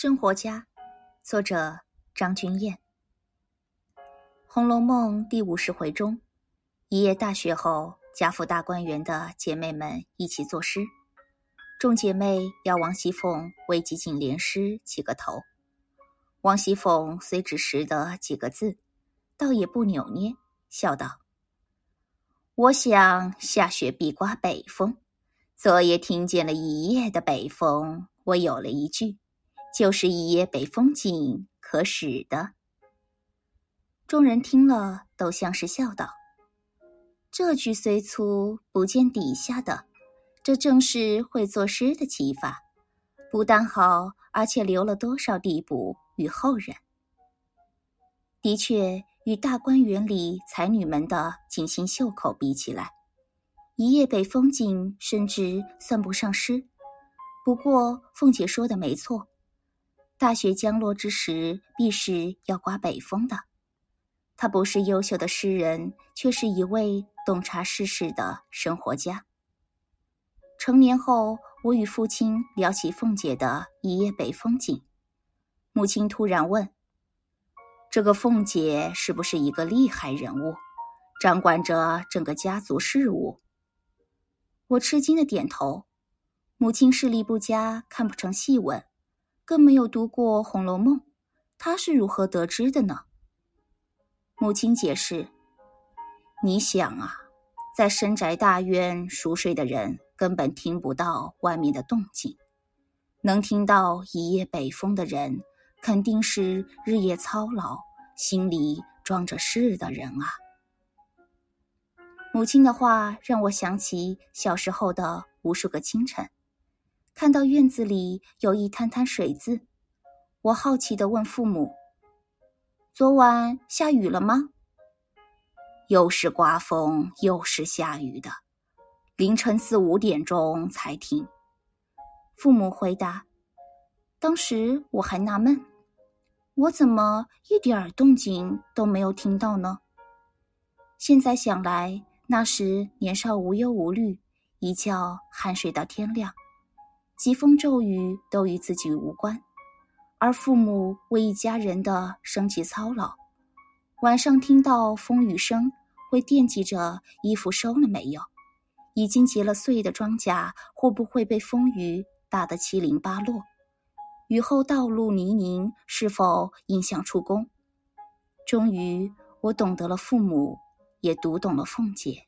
生活家，作者张君燕。《红楼梦》第五十回中，一夜大雪后，贾府大观园的姐妹们一起作诗。众姐妹要王熙凤为几景联诗起个头。王熙凤虽只识得几个字，倒也不扭捏，笑道：“我想下雪必刮北风，昨夜听见了一夜的北风，我有了一句。”就是一夜北风景可使的。众人听了，都像是笑道：“这句虽粗，不见底下的，这正是会作诗的启法。不但好，而且留了多少地补与后人。的确，与大观园里才女们的锦心绣口比起来，一夜北风景甚至算不上诗。不过，凤姐说的没错。”大雪将落之时，必是要刮北风的。他不是优秀的诗人，却是一位洞察世事的生活家。成年后，我与父亲聊起凤姐的一夜北风景，母亲突然问：“这个凤姐是不是一个厉害人物，掌管着整个家族事务？”我吃惊的点头。母亲视力不佳，看不成细问。更没有读过《红楼梦》，他是如何得知的呢？母亲解释：“你想啊，在深宅大院熟睡的人，根本听不到外面的动静；能听到一夜北风的人，肯定是日夜操劳、心里装着事的人啊。”母亲的话让我想起小时候的无数个清晨。看到院子里有一滩滩水渍，我好奇的问父母：“昨晚下雨了吗？”又是刮风又是下雨的，凌晨四五点钟才停。父母回答：“当时我还纳闷，我怎么一点儿动静都没有听到呢？现在想来，那时年少无忧无虑，一觉酣睡到天亮。”疾风骤雨都与自己无关，而父母为一家人的生计操劳，晚上听到风雨声，会惦记着衣服收了没有，已经结了穗的庄稼会不会被风雨打得七零八落，雨后道路泥泞是否影响出工。终于，我懂得了父母，也读懂了凤姐。